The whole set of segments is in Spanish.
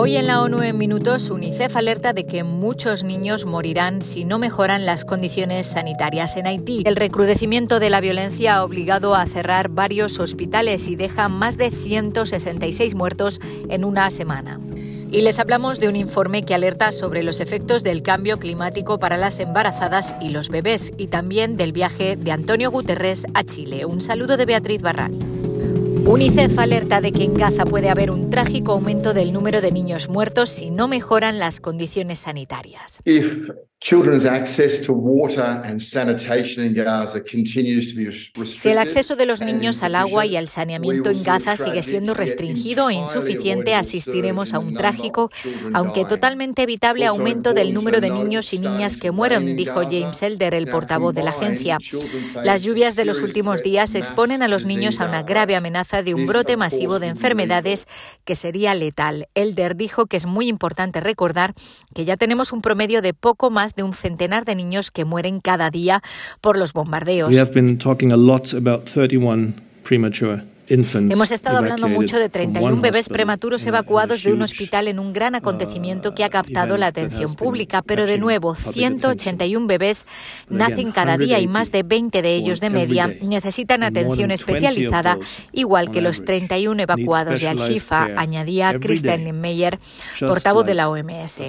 Hoy en la ONU en minutos, UNICEF alerta de que muchos niños morirán si no mejoran las condiciones sanitarias en Haití. El recrudecimiento de la violencia ha obligado a cerrar varios hospitales y deja más de 166 muertos en una semana. Y les hablamos de un informe que alerta sobre los efectos del cambio climático para las embarazadas y los bebés y también del viaje de Antonio Guterres a Chile. Un saludo de Beatriz Barral. UNICEF alerta de que en Gaza puede haber un trágico aumento del número de niños muertos si no mejoran las condiciones sanitarias. Si el acceso de los niños al agua y al saneamiento en Gaza sigue siendo restringido e insuficiente, asistiremos a un trágico, aunque totalmente evitable, aumento del número de niños y niñas que mueren, dijo James Elder, el portavoz de la agencia. Las lluvias de los últimos días exponen a los niños a una grave amenaza de un brote masivo de enfermedades que sería letal. Elder dijo que es muy importante recordar que ya tenemos un promedio de poco más de un centenar de niños que mueren cada día por los bombardeos. Hemos estado hablando mucho de 31 bebés prematuros evacuados de un hospital en un gran acontecimiento que ha captado la atención pública, pero de nuevo, 181 bebés nacen cada día y más de 20 de ellos de media necesitan atención especializada, igual que los 31 evacuados de Al-Shifa, añadía Kristen Meyer, portavoz de la OMS.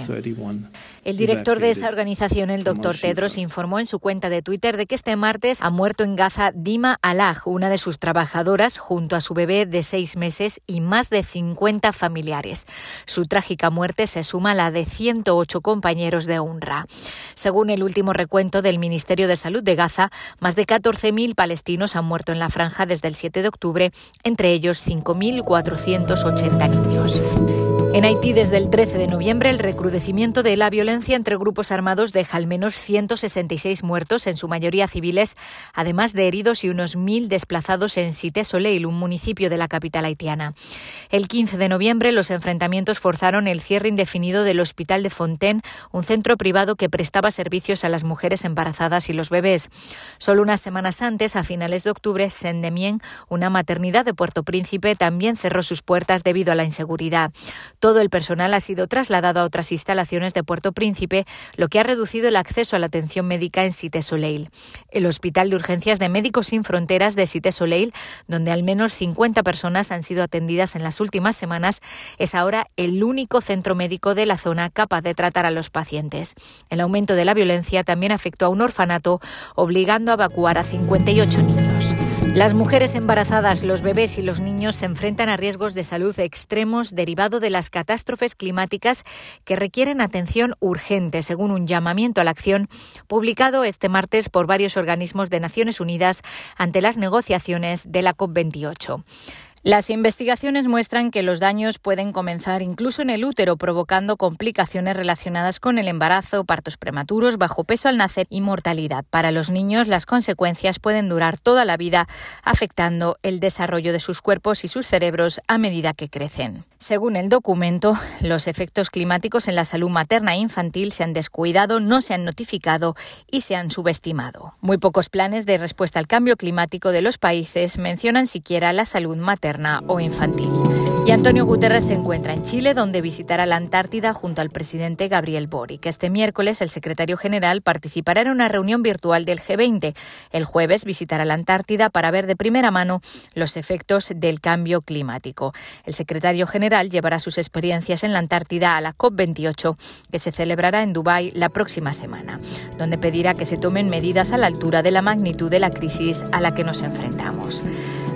El director de esa organización, el doctor Tedros, informó en su cuenta de Twitter de que este martes ha muerto en Gaza Dima Alaj, una de sus trabajadoras, junto a su bebé de seis meses y más de 50 familiares. Su trágica muerte se suma a la de 108 compañeros de UNRWA. Según el último recuento del Ministerio de Salud de Gaza, más de 14.000 palestinos han muerto en la franja desde el 7 de octubre, entre ellos 5.480 niños. En Haití, desde el 13 de noviembre, el recrudecimiento de la violencia entre grupos armados deja al menos 166 muertos, en su mayoría civiles, además de heridos y unos mil desplazados en Cité Soleil, un municipio de la capital haitiana. El 15 de noviembre, los enfrentamientos forzaron el cierre indefinido del Hospital de Fontaine, un centro privado que prestaba servicios a las mujeres embarazadas y los bebés. Solo unas semanas antes, a finales de octubre, Saint-Demien, una maternidad de Puerto Príncipe, también cerró sus puertas debido a la inseguridad. Todo el personal ha sido trasladado a otras instalaciones de Puerto Príncipe, lo que ha reducido el acceso a la atención médica en Cité Soleil. El Hospital de Urgencias de Médicos Sin Fronteras de Cité Soleil, donde al menos 50 personas han sido atendidas en las últimas semanas, es ahora el único centro médico de la zona capaz de tratar a los pacientes. El aumento de la violencia también afectó a un orfanato, obligando a evacuar a 58 niños. Las mujeres embarazadas, los bebés y los niños se enfrentan a riesgos de salud extremos derivado de las catástrofes climáticas que requieren atención urgente, según un llamamiento a la acción publicado este martes por varios organismos de Naciones Unidas ante las negociaciones de la COP28. Las investigaciones muestran que los daños pueden comenzar incluso en el útero, provocando complicaciones relacionadas con el embarazo, partos prematuros, bajo peso al nacer y mortalidad. Para los niños, las consecuencias pueden durar toda la vida, afectando el desarrollo de sus cuerpos y sus cerebros a medida que crecen. Según el documento, los efectos climáticos en la salud materna e infantil se han descuidado, no se han notificado y se han subestimado. Muy pocos planes de respuesta al cambio climático de los países mencionan siquiera la salud o infantil. Y Antonio Guterres se encuentra en Chile, donde visitará la Antártida junto al presidente Gabriel Boric. Este miércoles, el secretario general participará en una reunión virtual del G20. El jueves visitará la Antártida para ver de primera mano los efectos del cambio climático. El secretario general llevará sus experiencias en la Antártida a la COP28, que se celebrará en Dubái la próxima semana, donde pedirá que se tomen medidas a la altura de la magnitud de la crisis a la que nos enfrentamos.